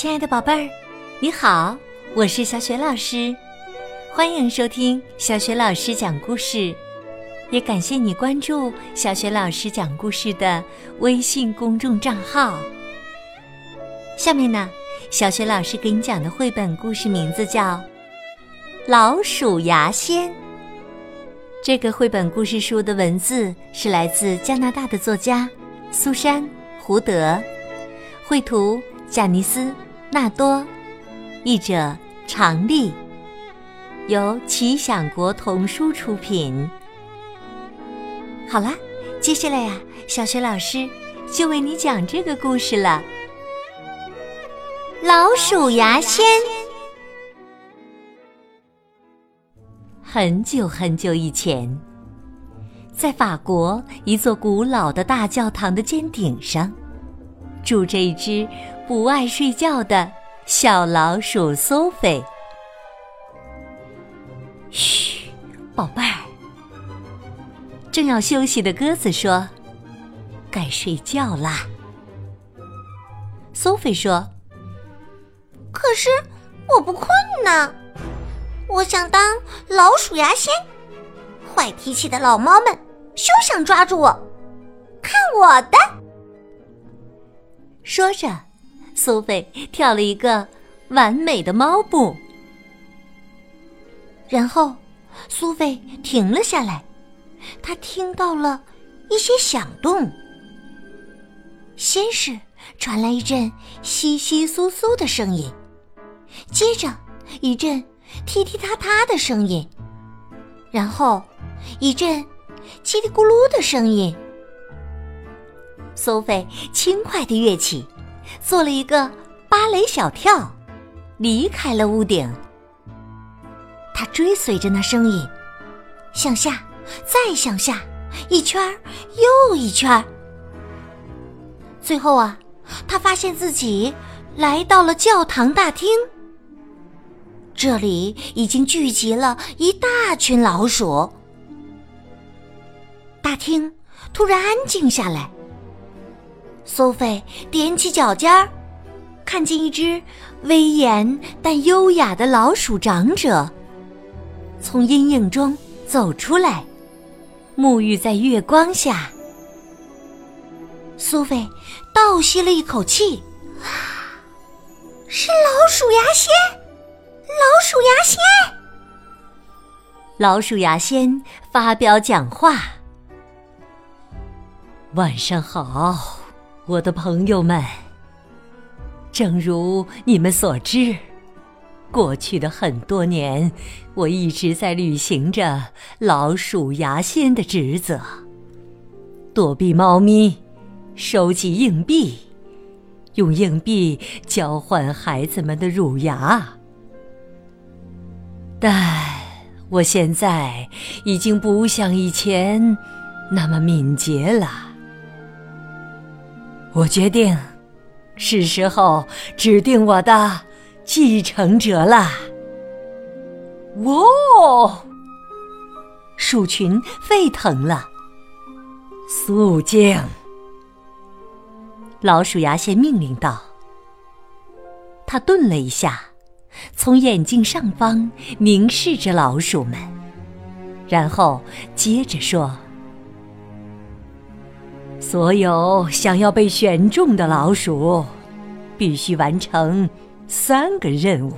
亲爱的宝贝儿，你好，我是小雪老师，欢迎收听小雪老师讲故事，也感谢你关注小雪老师讲故事的微信公众账号。下面呢，小雪老师给你讲的绘本故事名字叫《老鼠牙仙》。这个绘本故事书的文字是来自加拿大的作家苏珊·胡德，绘图贾尼斯·纳多，译者常丽，由奇想国童书出品。好啦，接下来呀，小雪老师就为你讲这个故事了，《老鼠牙仙》。很久很久以前，在法国一座古老的大教堂的尖顶上，住着一只不爱睡觉的小老鼠苏菲。嘘，宝贝儿，正要休息的鸽子说：“该睡觉啦。”苏菲说：“可是我不困呢。”我想当老鼠牙仙，坏脾气的老猫们休想抓住我！看我的！说着，苏菲跳了一个完美的猫步，然后苏菲停了下来，她听到了一些响动。先是传来一阵窸窸窣窣的声音，接着一阵。踢踢踏踏的声音，然后一阵叽里咕噜的声音。苏菲轻快的跃起，做了一个芭蕾小跳，离开了屋顶。他追随着那声音，向下，再向下，一圈儿又一圈儿。最后啊，他发现自己来到了教堂大厅。这里已经聚集了一大群老鼠。大厅突然安静下来。苏菲踮起脚尖儿，看见一只威严但优雅的老鼠长者从阴影中走出来，沐浴在月光下。苏菲倒吸了一口气，是老鼠牙仙。老鼠牙仙，老鼠牙仙发表讲话。晚上好，我的朋友们。正如你们所知，过去的很多年，我一直在履行着老鼠牙仙的职责：躲避猫咪，收集硬币，用硬币交换孩子们的乳牙。但我现在已经不像以前那么敏捷了。我决定，是时候指定我的继承者了。哇！鼠群沸腾了。肃静！老鼠牙仙命令道。他顿了一下。从眼镜上方凝视着老鼠们，然后接着说：“所有想要被选中的老鼠，必须完成三个任务。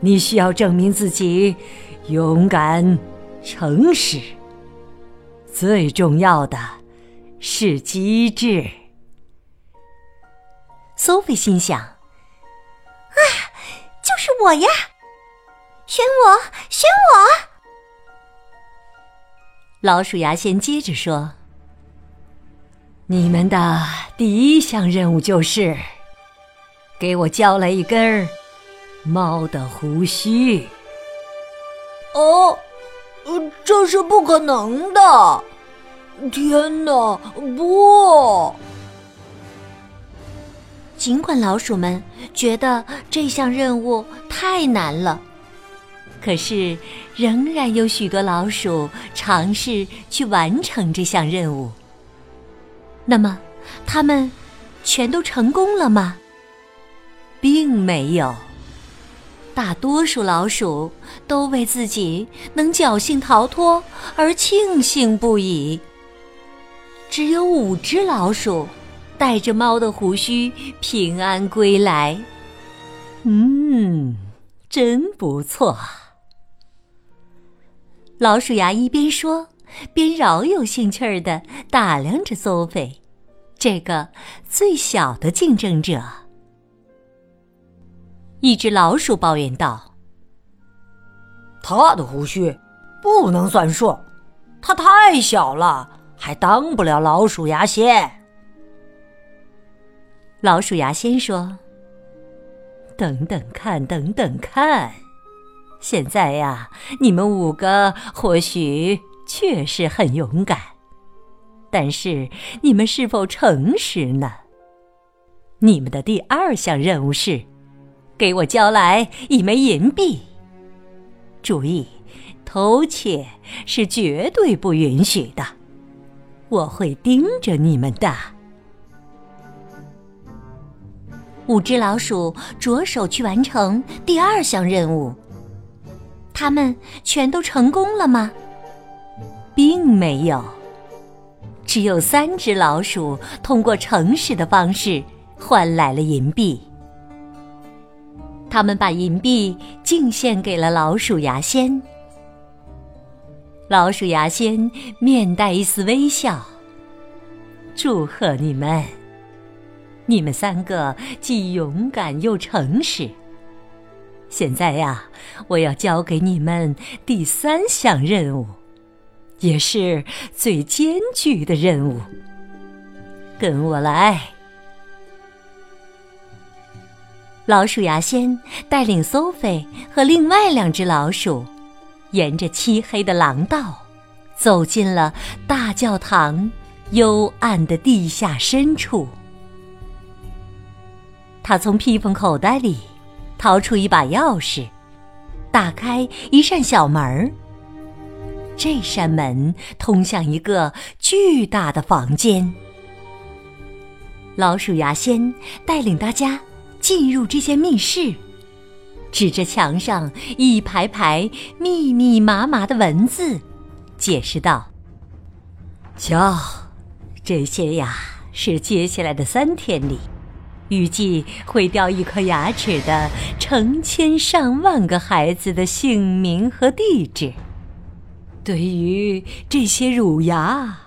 你需要证明自己勇敢、诚实，最重要的是机智。”苏菲心想。啊，就是我呀，选我，选我！老鼠牙仙接着说：“你们的第一项任务就是给我交来一根猫的胡须。”哦，这是不可能的！天哪，不！尽管老鼠们觉得这项任务太难了，可是仍然有许多老鼠尝试去完成这项任务。那么，他们全都成功了吗？并没有。大多数老鼠都为自己能侥幸逃脱而庆幸不已。只有五只老鼠带着猫的胡须平安归来。嗯，真不错。老鼠牙一边说，边饶有兴趣儿的打量着苏菲，这个最小的竞争者。一只老鼠抱怨道：“他的胡须不能算数，他太小了，还当不了老鼠牙仙。”老鼠牙仙说：“等等看，等等看，现在呀，你们五个或许确实很勇敢，但是你们是否诚实呢？你们的第二项任务是。”给我交来一枚银币。注意，偷窃是绝对不允许的。我会盯着你们的。五只老鼠着手去完成第二项任务。他们全都成功了吗？并没有。只有三只老鼠通过诚实的方式换来了银币。他们把银币敬献给了老鼠牙仙。老鼠牙仙面带一丝微笑，祝贺你们！你们三个既勇敢又诚实。现在呀，我要交给你们第三项任务，也是最艰巨的任务。跟我来。老鼠牙仙带领苏菲和另外两只老鼠，沿着漆黑的廊道，走进了大教堂幽暗的地下深处。他从披风口袋里掏出一把钥匙，打开一扇小门儿。这扇门通向一个巨大的房间。老鼠牙仙带领大家。进入这间密室，指着墙上一排排密密麻麻的文字，解释道：“瞧，这些呀是接下来的三天里，预计会掉一颗牙齿的成千上万个孩子的姓名和地址。对于这些乳牙，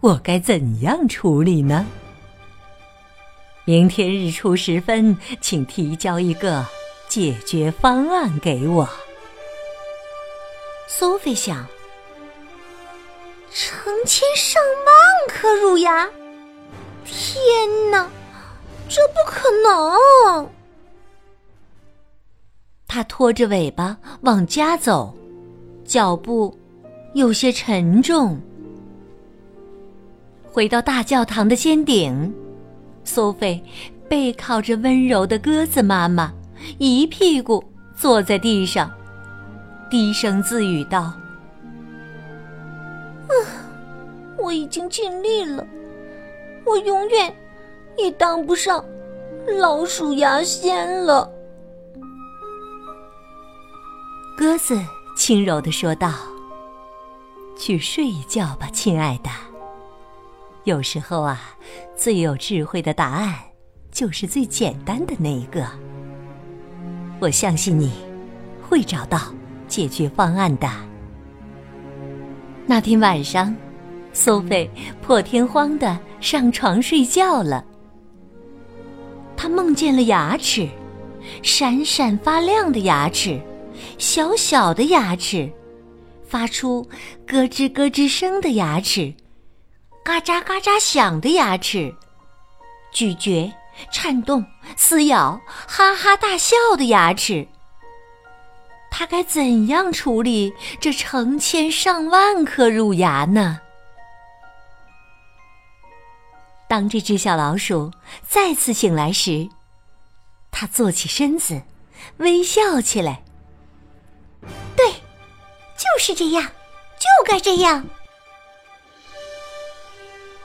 我该怎样处理呢？”明天日出时分，请提交一个解决方案给我。苏菲想，成千上万颗乳牙，天哪，这不可能！他拖着尾巴往家走，脚步有些沉重。回到大教堂的尖顶。苏菲背靠着温柔的鸽子妈妈，一屁股坐在地上，低声自语道：“啊，我已经尽力了，我永远也当不上老鼠牙仙了。”鸽子轻柔的说道：“去睡一觉吧，亲爱的。”有时候啊，最有智慧的答案就是最简单的那一个。我相信你会找到解决方案的。那天晚上，苏菲破天荒的上床睡觉了。她梦见了牙齿，闪闪发亮的牙齿，小小的牙齿，发出咯吱咯吱声的牙齿。嘎喳嘎喳响的牙齿，咀嚼、颤动、撕咬、哈哈大笑的牙齿。他该怎样处理这成千上万颗乳牙呢？当这只小老鼠再次醒来时，它坐起身子，微笑起来。就是这样，就该这样。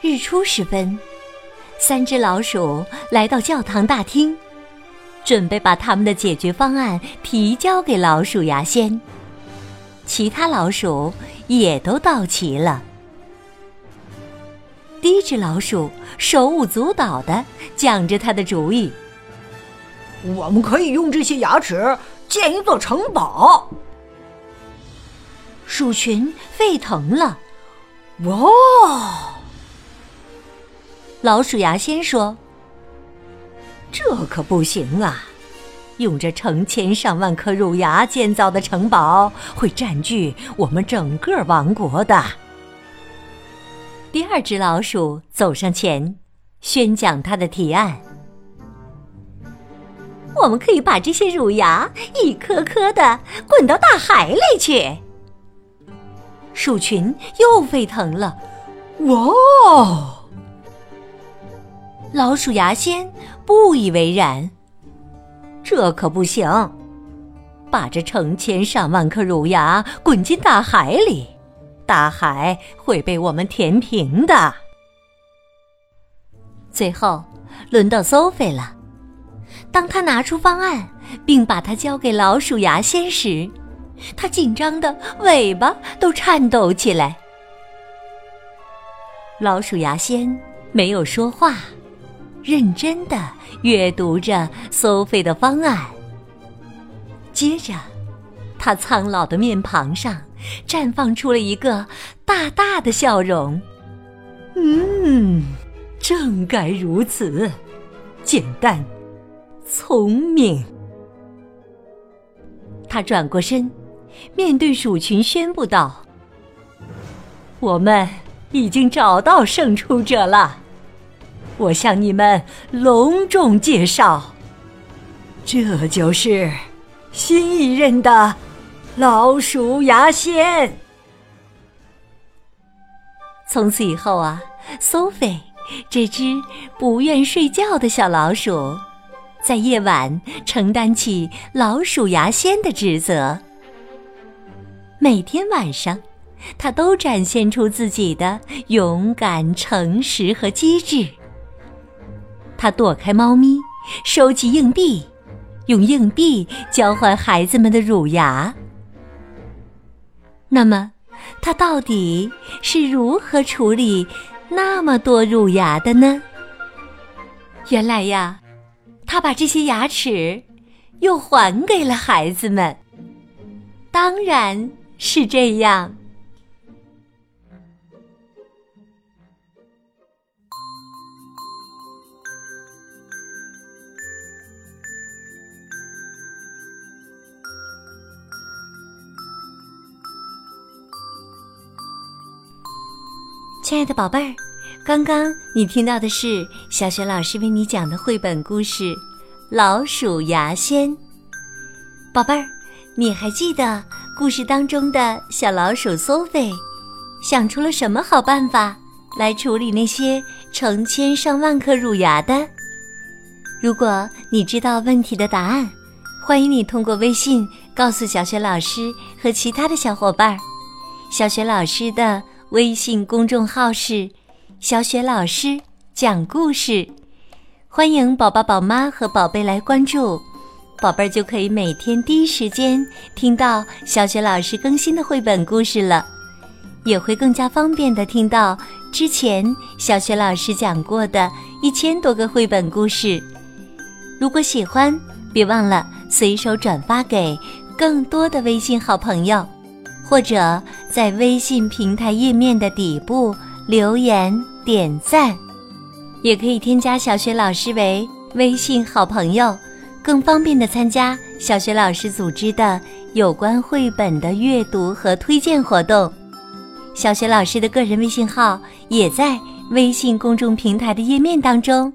日出时分，三只老鼠来到教堂大厅。准备把他们的解决方案提交给老鼠牙仙。其他老鼠也都到齐了。第一只老鼠手舞足蹈的讲着他的主意：“我们可以用这些牙齿建一座城堡。”鼠群沸腾了。哇！老鼠牙仙说：“这可不行啊！用这成千上万颗乳牙建造的城堡会占据我们整个王国的。”第二只老鼠走上前，宣讲他的提案：“我们可以把这些乳牙一颗颗的滚到大海里去。”鼠群又沸腾了。哇！老鼠牙仙不以为然，这可不行！把这成千上万颗乳牙滚进大海里，大海会被我们填平的。最后，轮到 Sophie 了。当他拿出方案，并把它交给老鼠牙仙时，他紧张的尾巴都颤抖起来。老鼠牙仙没有说话。认真的阅读着苏菲的方案，接着，他苍老的面庞上绽放出了一个大大的笑容。嗯，正该如此，简单，聪明。他转过身，面对鼠群宣布道：“我们已经找到胜出者了。”我向你们隆重介绍，这就是新一任的老鼠牙仙。从此以后啊，苏菲这只不愿睡觉的小老鼠，在夜晚承担起老鼠牙仙的职责。每天晚上，它都展现出自己的勇敢、诚实和机智。他躲开猫咪，收集硬币，用硬币交换孩子们的乳牙。那么，他到底是如何处理那么多乳牙的呢？原来呀，他把这些牙齿又还给了孩子们。当然是这样。亲爱的宝贝儿，刚刚你听到的是小雪老师为你讲的绘本故事《老鼠牙仙》。宝贝儿，你还记得故事当中的小老鼠苏菲想出了什么好办法来处理那些成千上万颗乳牙的？如果你知道问题的答案，欢迎你通过微信告诉小雪老师和其他的小伙伴。小雪老师的。微信公众号是“小雪老师讲故事”，欢迎宝宝、宝妈和宝贝来关注，宝贝儿就可以每天第一时间听到小雪老师更新的绘本故事了，也会更加方便的听到之前小雪老师讲过的一千多个绘本故事。如果喜欢，别忘了随手转发给更多的微信好朋友。或者在微信平台页面的底部留言点赞，也可以添加小雪老师为微信好朋友，更方便的参加小学老师组织的有关绘本的阅读和推荐活动。小学老师的个人微信号也在微信公众平台的页面当中。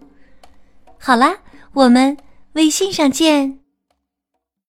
好啦，我们微信上见。